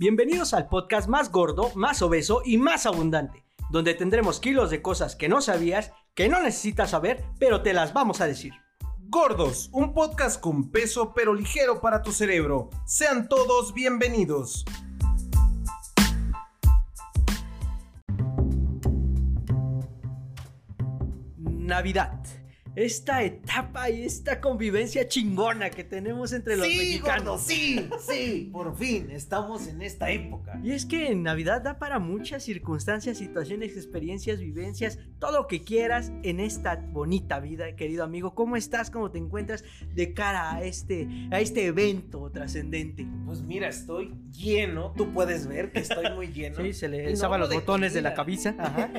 Bienvenidos al podcast más gordo, más obeso y más abundante, donde tendremos kilos de cosas que no sabías, que no necesitas saber, pero te las vamos a decir. Gordos, un podcast con peso pero ligero para tu cerebro. Sean todos bienvenidos. Navidad. Esta etapa y esta convivencia chingona que tenemos entre los sí, mexicanos. gordo, sí, sí, por fin estamos en esta época. Y es que en Navidad da para muchas circunstancias, situaciones, experiencias, vivencias, todo lo que quieras en esta bonita vida, querido amigo. ¿Cómo estás? ¿Cómo te encuentras de cara a este, a este evento trascendente? Pues mira, estoy lleno, tú puedes ver que estoy muy lleno. Sí, se le no saban hablo los botones de la camisa. Ajá.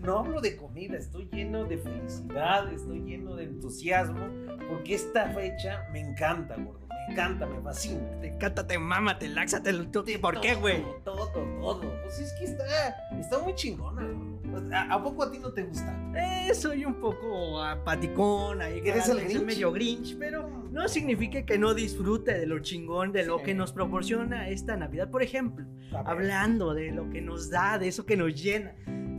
No hablo de comida, estoy lleno de felicidad, estoy lleno de entusiasmo, porque esta fecha me encanta, gordo, me encanta, me fascina. Te encanta, te mama, te laxa, te... ¿Por qué, Todo, güey? Todo, todo. Pues es que está, está muy chingona, gordo. Pues, ¿a, a poco a ti no te gusta? Eh, soy un poco apaticón, ahí ¿Eres el Grinch? medio grinch, pero no significa que no disfrute de lo chingón, de lo Sí. que nos proporciona esta Navidad. Por ejemplo, hablando de lo que nos da, de eso que nos llena.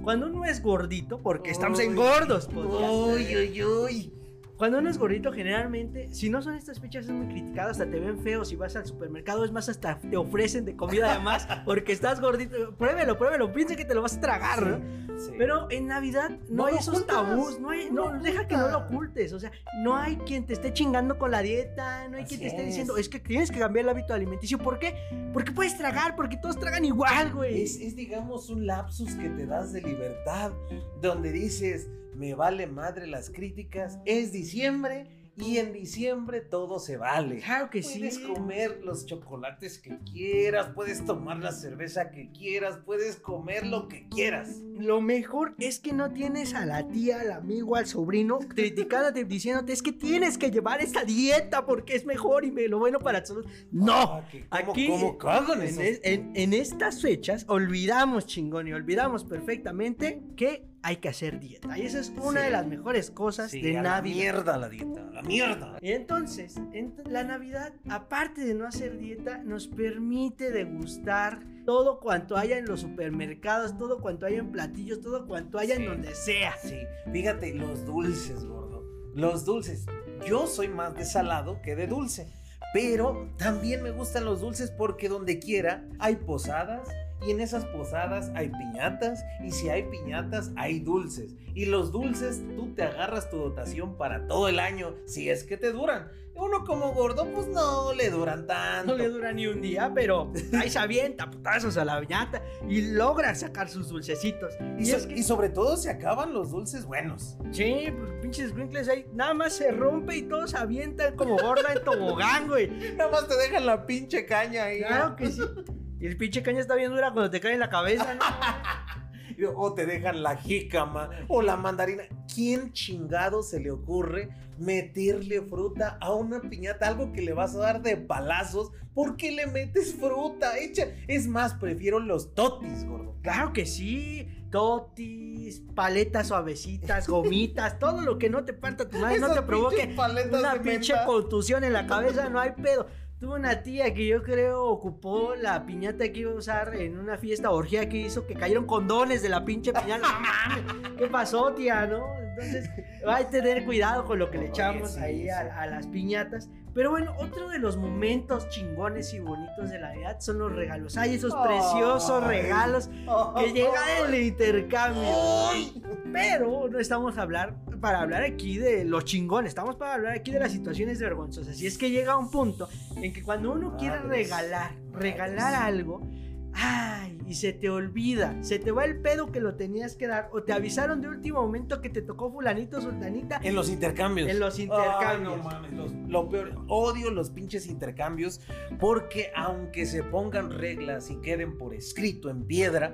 Cuando uno es gordito, porque estamos en gordos, podría Uy, uy, uy. Cuando uno es gordito, generalmente, si no son estas fechas, es muy criticado, hasta te ven feo si vas al supermercado, es más, hasta te ofrecen de comida además, porque estás gordito. Pruébelo, pruébelo, piensa que te lo vas a tragar, ¿no? Sí. Pero en Navidad no, No hay esos ocultas, tabús, no hay, no, no deja que no lo ocultes, o sea, no hay quien te esté chingando con la dieta, no hay quien te esté es. diciendo, es que tienes que cambiar el hábito alimenticio, ¿por qué? Porque puedes tragar, porque todos tragan igual, güey. Es, es, digamos, un lapsus que te das de libertad, donde dices, me vale madre las críticas, es diciembre y en diciembre todo se vale. Claro que Puedes sí. comer los chocolates que quieras, puedes tomar la cerveza que quieras, puedes comer lo que quieras. Lo mejor es que no tienes a la tía, al amigo, al sobrino criticándote, diciéndote, es que tienes que llevar esta dieta porque es mejor y me lo bueno para todos. No, Ah, que ¿Cómo, aquí cómo cagan en- en estas fechas olvidamos chingón y olvidamos perfectamente que hay que hacer dieta. Y esa es una Sí. de las mejores cosas Sí, de a la Navidad. mierda la dieta, la mierda. Y entonces, en la Navidad, aparte de no hacer dieta, nos permite degustar todo cuanto haya en los supermercados, todo cuanto haya en platillos, todo cuanto haya Sí. en donde sea. Sí, fíjate, los dulces, gordo. Los dulces. Yo soy más de salado que de dulce. Pero también me gustan los dulces porque donde quiera hay posadas y en esas posadas hay piñatas y si hay piñatas hay dulces. Y los dulces tú te agarras tu dotación para todo el año si es que te duran. Uno como gordo pues no le duran tanto. No le dura ni un día, pero ahí se avienta putazos a la viñata y logra sacar sus dulcecitos. Y, Y so- es que y sobre todo se acaban los dulces buenos. Sí, pues pinches squinkles ahí, nada más se rompe y todos se avientan como gorda en tobogán, güey. Nada más te dejan la pinche caña ahí. Claro que sí. Y el pinche caña está bien dura cuando te cae en la cabeza, ¿no? O te dejan la jícama o la mandarina. ¿Quién chingado se le ocurre meterle fruta a una piñata? Algo que le vas a dar de palazos. ¿Por qué le metes fruta? Echa. Es más, prefiero los totis, gordo. Claro que sí. Totis, paletas suavecitas, gomitas, todo lo que no te parta tu madre, no te provoque una pinche menta. contusión en la cabeza, no hay pedo. Tuve una tía que yo creo ocupó la piñata que iba a usar en una fiesta orgía que hizo que cayeron condones de la pinche piñata. ¿qué pasó, tía? ¿No? Entonces, hay que tener cuidado con lo que le echamos sí, ahí sí. a, a las piñatas. Pero bueno, otro de los momentos chingones y bonitos de la Navidad son los regalos. Hay esos preciosos regalos que llegan en el intercambio. Ay. Pero no estamos a hablar para hablar aquí de los chingones, estamos para hablar aquí de las situaciones vergonzosas. Y es que llega un punto en que cuando uno quiere Madres, regalar, regalar madres. algo, ay, y se te olvida, se te va el pedo que lo tenías que dar, o te avisaron de último momento que te tocó fulanito, sultanita. En los intercambios. En los Ay, intercambios. no mames, los- lo peor, odio los pinches intercambios porque aunque se pongan reglas y queden por escrito en piedra,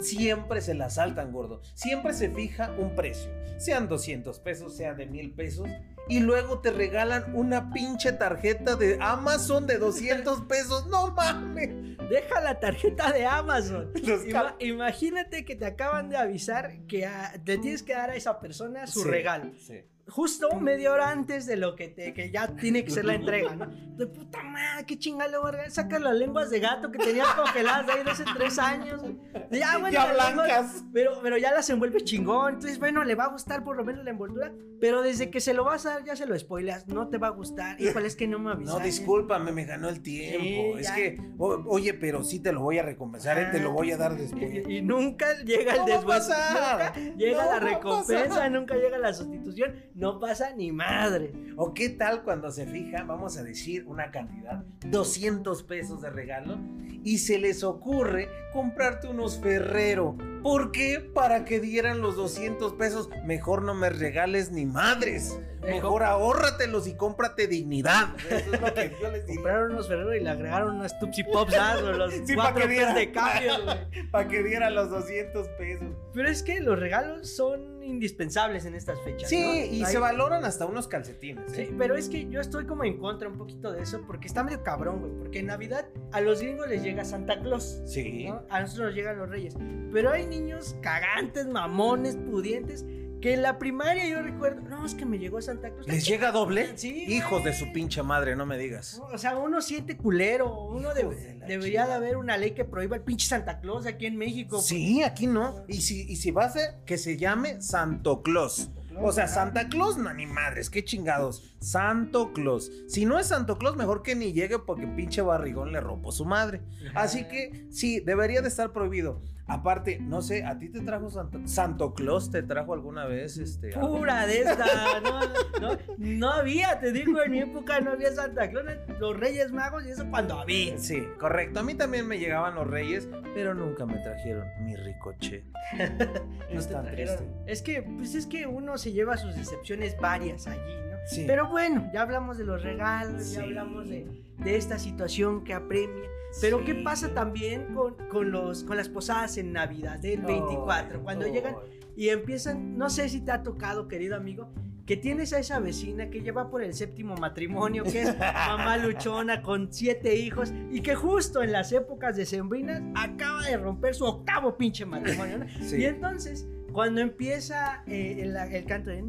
siempre se las saltan, gordo. Siempre se fija un precio, sean 200 pesos, sea de mil pesos, y luego te regalan una pinche tarjeta de Amazon de 200 pesos. No mames. Deja la tarjeta de Amazon. Ima- imagínate que te acaban de avisar que le tienes que dar a esa persona su Sí, regalo. sí. Justo media hora antes de lo que, te, que ya tiene que ser la entrega, ¿no? De puta madre, qué chingada, verga. Saca las lenguas de gato que tenías congeladas de ahí de hace tres años. Ya, bueno, Ya blancas. pero, pero ya las envuelve chingón. Entonces, bueno, le va a gustar por lo menos la envoltura. Pero desde que se lo vas a dar, ya se lo spoileas. No te va a gustar. Híjole, es que no me No, avisaste. discúlpame, me ganó el tiempo. Sí, es ya. que, o- oye, pero sí te lo voy a recompensar, eh, te lo voy a dar después. Y, y nunca llega el No después. Nunca llega No la recompensa, nunca llega la sustitución. No pasa ni madre. ¿O qué tal cuando se fija, vamos a decir una cantidad, 200 pesos de regalo, y se les ocurre comprarte unos Ferrero? ¿Por qué? Para que dieran los 200 pesos. Mejor no me regales ni madres. Mejor ahórratelos y cómprate dignidad. Eso es lo que yo les digo. Compraron unos Ferrero y le agregaron unas Tupsi Pops los Sí, pa' cuatro que diera. de cambio, güey. Para que dieran los 200 pesos. Pero es que los regalos son indispensables en estas fechas. Sí, ¿no? y Hay- se valoran hasta unos calcetines. Sí, ¿eh? pero es que yo estoy como en contra un poquito de eso porque está medio cabrón, güey. Porque en Navidad a los gringos les llega Santa Claus. Sí. ¿no? A nosotros nos llegan los reyes. Pero hay niños cagantes, mamones, pudientes, que en la primaria yo recuerdo, no, es que me llegó Santa Claus. ¿Les llega doble? Sí, Hijos de su pinche madre, no me digas. O sea, uno siente culero, uno de debería de haber una ley que prohíba el pinche Santa Claus aquí en México. Sí, aquí no. Y si, y si va a ser que se llame Santo Claus. O sea. Santa Claus, no, ni madres, qué chingados. Santo Claus. Si no es Santo Claus, mejor que ni llegue porque pinche barrigón le rompo su madre. Así que sí, debería de estar prohibido. Aparte, no sé, ¿a ti te trajo Santo, Santo Claus? ¿Te trajo alguna vez este? Pura de esta, no, no, no había, te digo, en mi época no había Santa Claus, los Reyes Magos y eso cuando había. Sí, correcto. A mí también me llegaban los reyes, pero nunca me trajeron mi ricoche. No es tan triste. Es que, pues es que uno se lleva sus decepciones varias allí, ¿no? Sí. Pero bueno, ya hablamos de los regalos, Sí. ya hablamos de, de esta situación que apremia. Pero Sí. ¿qué pasa también con, con, los, con las posadas en Navidad del 24? Ay, cuando llegan y empiezan, no sé si te ha tocado, querido amigo, que tienes a esa vecina que lleva por el séptimo matrimonio, que es mamá luchona con siete hijos y que justo en las épocas decembrinas acaba de romper su octavo pinche matrimonio. ¿no? Sí. Y entonces, cuando empieza eh, el, el canto de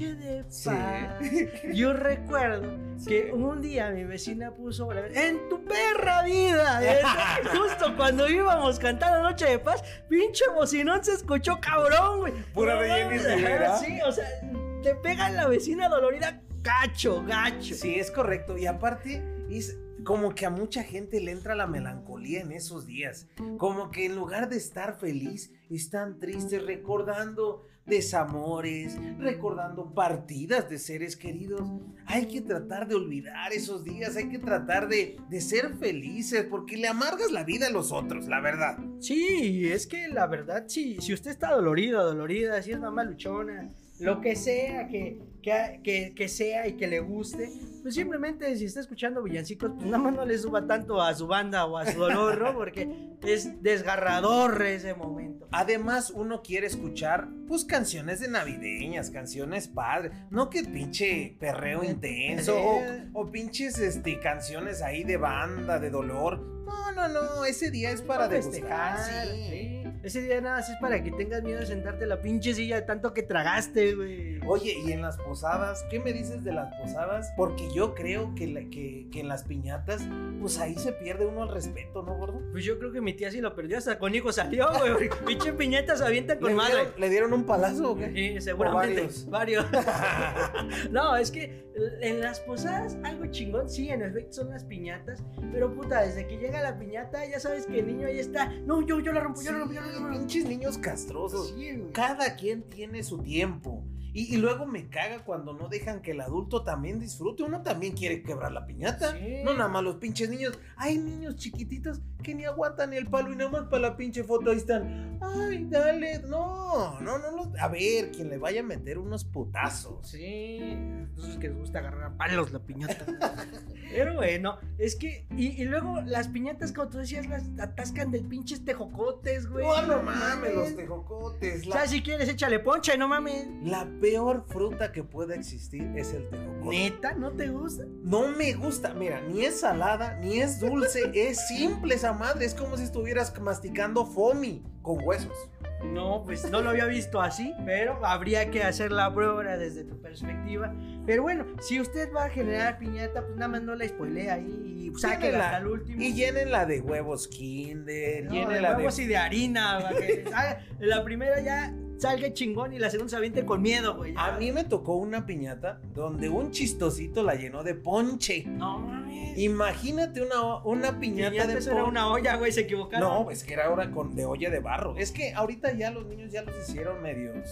Noche de Sí. Paz, yo recuerdo Sí. que un día mi vecina puso en tu perra vida. Justo cuando íbamos cantando Noche de Paz, pinche bocinón se escuchó cabrón, güey. Pura ajá, Sí, o sea, te pega en la vecina dolorida gacho, gacho. Sí, es correcto. Y aparte, es como que a mucha gente le entra la melancolía en esos días. Como que en lugar de estar feliz, están tristes recordando desamores, recordando partidas de seres queridos. Hay que tratar de olvidar esos días, hay que tratar de, de ser felices, porque le amargas la vida a los otros, la verdad. Sí, es que la verdad, sí, si usted está dolorido, dolorida, si es mamá luchona, lo que sea que, que, que- que sea y que le guste, pues simplemente si está escuchando villancicos, pues nada más no le suba tanto a su banda o a su dolor, ¿no? Porque es desgarrador ese momento. Además, uno quiere escuchar, pues, canciones de navideñas, canciones padres. No que pinche perreo intenso o, o pinches este, canciones ahí de banda, de dolor. No, no, no, ese día es para degustar. sí. sí. Ese día nada más es para que tengas miedo de sentarte en la pinche silla de tanto que tragaste, güey. Oye, y en las posadas, ¿qué me dices de las posadas? Porque yo creo que, la- que, que en las piñatas, pues ahí se pierde uno el respeto, ¿no, gordo? Pues yo creo que mi tía sí lo perdió, hasta con hijo salió, güey. Pinche piñata se avienta con ¿Le madre. dieron, ¿Le dieron un palazo o qué? Sí, seguramente. varios. Varios. no, es que en las posadas algo chingón, sí, en efecto son las piñatas, pero puta, desde que llega la piñata ya sabes que el niño ahí está. No, yo, yo la rompo, yo la rompo, yo la rompo. Pinches niños castrosos. Sí. Cada quien tiene su tiempo. Y, y luego me caga cuando no dejan que el adulto también disfrute. Uno también quiere quebrar la piñata. Sí. No nada más los pinches niños. Hay niños chiquititos que ni aguantan el palo y nada más para la pinche foto ahí están. Ay, dale. No, no, no. los- A ver, quien le vaya a meter unos putazos. Sí, entonces que les gusta agarrar a palos la piñata. Pero bueno, es que. Y, y luego las piñatas, como tú decías, las atascan de pinches tejocotes, güey. No, no mames, los tejocotes. O La, sea, si quieres, échale ponche, no mames. la peor fruta que pueda existir es el tejocote. Neta, ¿no te gusta? No me gusta, mira, ni es salada, ni es dulce, es simple esa madre, es como si estuvieras masticando foamy con huesos. No, pues no lo había visto así, pero habría que hacer la prueba desde tu perspectiva. Pero bueno, si usted va a generar piñata, pues nada más no la spoilea ahí y sáquela hasta el último. Y llénenla de huevos Kinder, No, llénenla de... huevos y de harina. para que la primera ya salga chingón y la segunda se aviente con miedo, güey. A mí me tocó una piñata donde un chistosito la llenó de ponche. No mames. Imagínate una, una piñata, Piñata, de eso era ponche. una olla, güey, se equivocaron. No, es que era ahora con de olla de barro. Es que ahorita ya los niños ya los hicieron medios,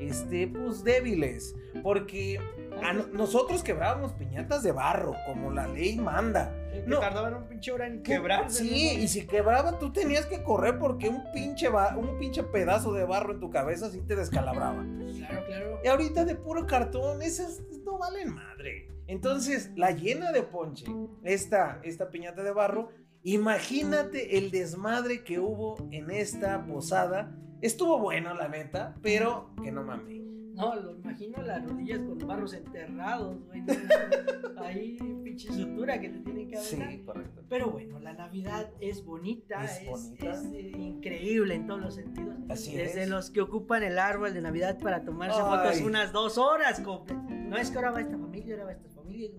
este, pues débiles. Porque a no- nosotros quebrábamos piñatas de barro, como la ley manda. Que no. tardaban un pinche hora en quebrarse. Sí, ¿no? y si quebraba, tú tenías que correr porque un pinche, un pinche pedazo de barro en tu cabeza sí te descalabraba. Claro, claro. Y ahorita de puro cartón, esas no valen madre. Entonces, la llena de ponche, esta, esta piñata de barro, imagínate el desmadre que hubo en esta posada. Estuvo bueno, la neta, pero que no mames. No, lo imagino las rodillas con barros enterrados, güey. Ahí, pinche sutura que te tienen que Sí, aventar. correcto. Pero bueno, la Navidad es bonita, Es es, bonita. es, eh, increíble en todos los sentidos. Así Desde es. los que ocupan el árbol de Navidad para tomarse Ay. fotos unas dos horas completas. No es que ahora va esta familia, ahora va esta familia.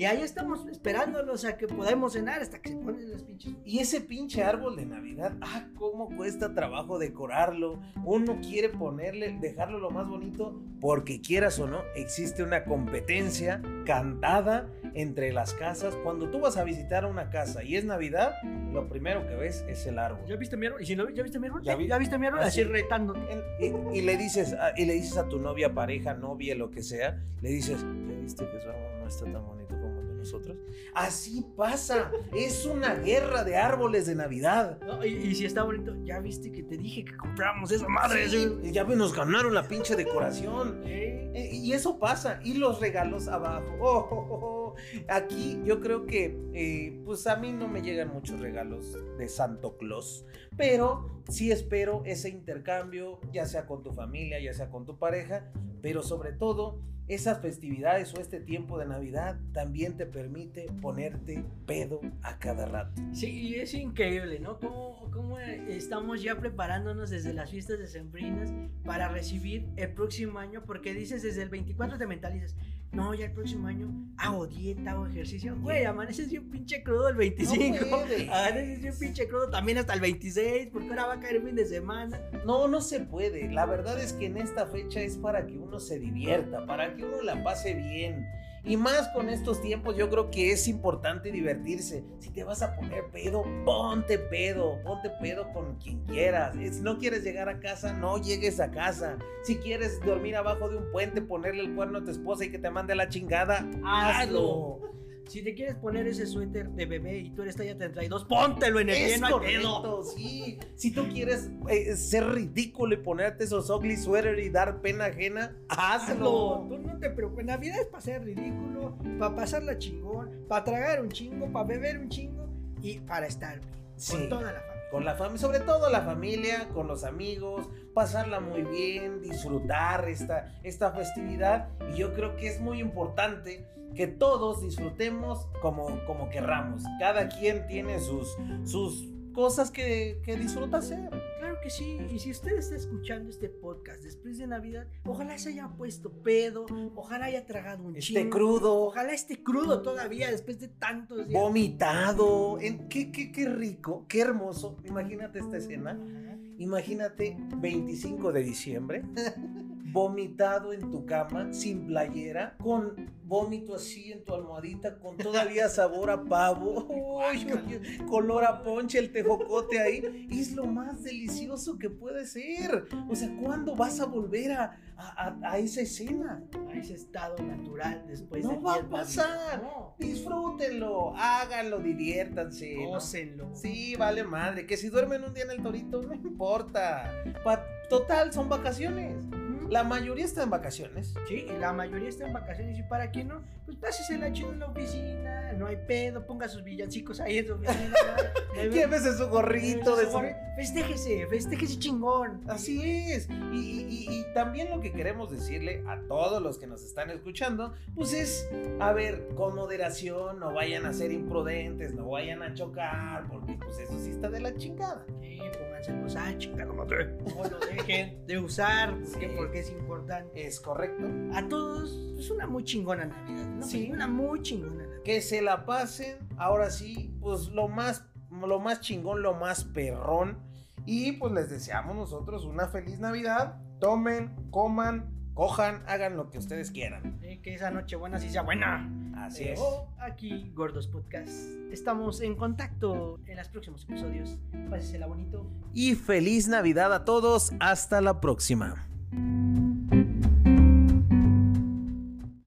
Y ahí estamos esperándolos a que podamos cenar hasta que se ponen las pinches. Y ese pinche árbol de Navidad, ah, cómo cuesta trabajo decorarlo. Uno quiere ponerle, dejarlo lo más bonito, porque quieras o no, existe una competencia cantada entre las casas. Cuando tú vas a visitar una casa y es Navidad, lo primero que ves es el árbol. ¿Ya viste mi árbol? ¿Y si no, ¿Ya viste mi árbol? Ya vi- ¿Ya viste mi árbol? Ah, Así sí. retando. Y, y le dices a, y le dices a tu novia, pareja, novia, lo que sea, le dices, ¿ya viste que su árbol no está tan bonito nosotros? Así pasa, es una guerra de árboles de Navidad. No, y, y si está bonito, ya viste que te dije que compramos esa madre. Sí, ya nos ganaron la pinche decoración. Eh, Eh, Y eso pasa. Y los regalos abajo. Oh, oh, oh, oh. Aquí yo creo que, eh, pues a mí no me llegan muchos regalos de Santo Claus. Pero sí espero ese intercambio, ya sea con tu familia, ya sea con tu pareja. Pero sobre todo, esas festividades o este tiempo de Navidad también te permite ponerte pedo a cada rato. Sí, y es increíble, ¿no? Cómo, cómo estamos ya preparándonos desde las fiestas decembrinas para recibir el próximo año, porque dices desde el 24 te mentalizas, no, ya el próximo año hago dieta, hago ejercicio. Güey, amaneces bien pinche crudo el 25. No amaneces bien pinche crudo también hasta el 26, porque ahora va a caer fin de semana. No, no se puede. La verdad es que en esta fecha es para que uno se divierta, para que uno la pase bien. Y más con estos tiempos, yo creo que es importante divertirse. Si te vas a poner pedo, ponte pedo, ponte pedo con quien quieras. Eh, Si no quieres llegar a casa, no llegues a casa. Si quieres dormir abajo de un puente, ponerle el cuerno a tu esposa y que te mande la chingada, hazlo. Si te quieres poner ese suéter de bebé y tú eres talla 32, póntelo en el Es no hay pedo. correcto, sí. Si tú quieres eh, ser ridículo y ponerte esos ugly sweater y dar pena ajena, hazlo. Hazlo. Tú no te preocupes. Navidad es para ser ridículo, para pasarla chingón, para tragar un chingo, para beber un chingo y para estar bien. Sí. Con toda la familia. Con la familia, sobre todo la familia, con los amigos, pasarla muy bien, disfrutar esta, esta festividad. Y yo creo que es muy importante que todos disfrutemos como, como querramos. Cada quien tiene sus, sus cosas que, que disfruta hacer. Claro que sí. Y si usted está escuchando este podcast después de Navidad, ojalá se haya puesto pedo, ojalá haya tragado un chingo. crudo, Ojalá esté crudo todavía después de tantos días. vomitado. En, qué, qué, qué rico, qué hermoso. Imagínate esta escena. Imagínate 25 de diciembre, vomitado en tu cama, sin playera, con vómito así en tu almohadita, con todavía sabor a pavo, Uy, uy, color a ponche, el tejocote ahí. Es lo más delicioso que puede ser. O sea, ¿cuándo vas a volver a, a- a- esa escena? A ese estado natural después No de va a 10 Navidades. pasar. No. Disfrútenlo, háganlo, diviértanse. ¿no? Gócenlo. Sí, vale madre. Que si duermen un día en el torito, no importa. Pa- total, son vacaciones. La mayoría está en vacaciones. Sí, y la mayoría está en vacaciones y para quien no, pues pásesela chido en la oficina, no hay pedo, ponga sus villancicos ahí en su oficina. Llévese su gorrito de su... Festéjese, festéjese chingón. Así es. Y, y- y- y también lo que queremos decirle a todos los que nos están escuchando, pues es, a ver, con moderación, no vayan a ser imprudentes, no vayan a chocar, porque pues eso sí está de la chingada. Sí, pónganse ah, chingada madre. No lo dejen de usar, porque, Sí. porque es importante. ¿Es correcto? A todos, es una muy chingona Navidad, ¿no? Sí. Una muy chingona Navidad. Que se la pasen, ahora sí, pues lo más, lo más chingón, lo más perrón. Y pues les deseamos nosotros una feliz Navidad. Tomen, coman, cojan, hagan lo que ustedes quieran. Eh, que esa noche buena sí sea buena. Así es. Pero aquí, Gordos Podcast. Estamos en contacto en los próximos episodios. Pásesela bonito. Y feliz Navidad a todos. Hasta la próxima. thank you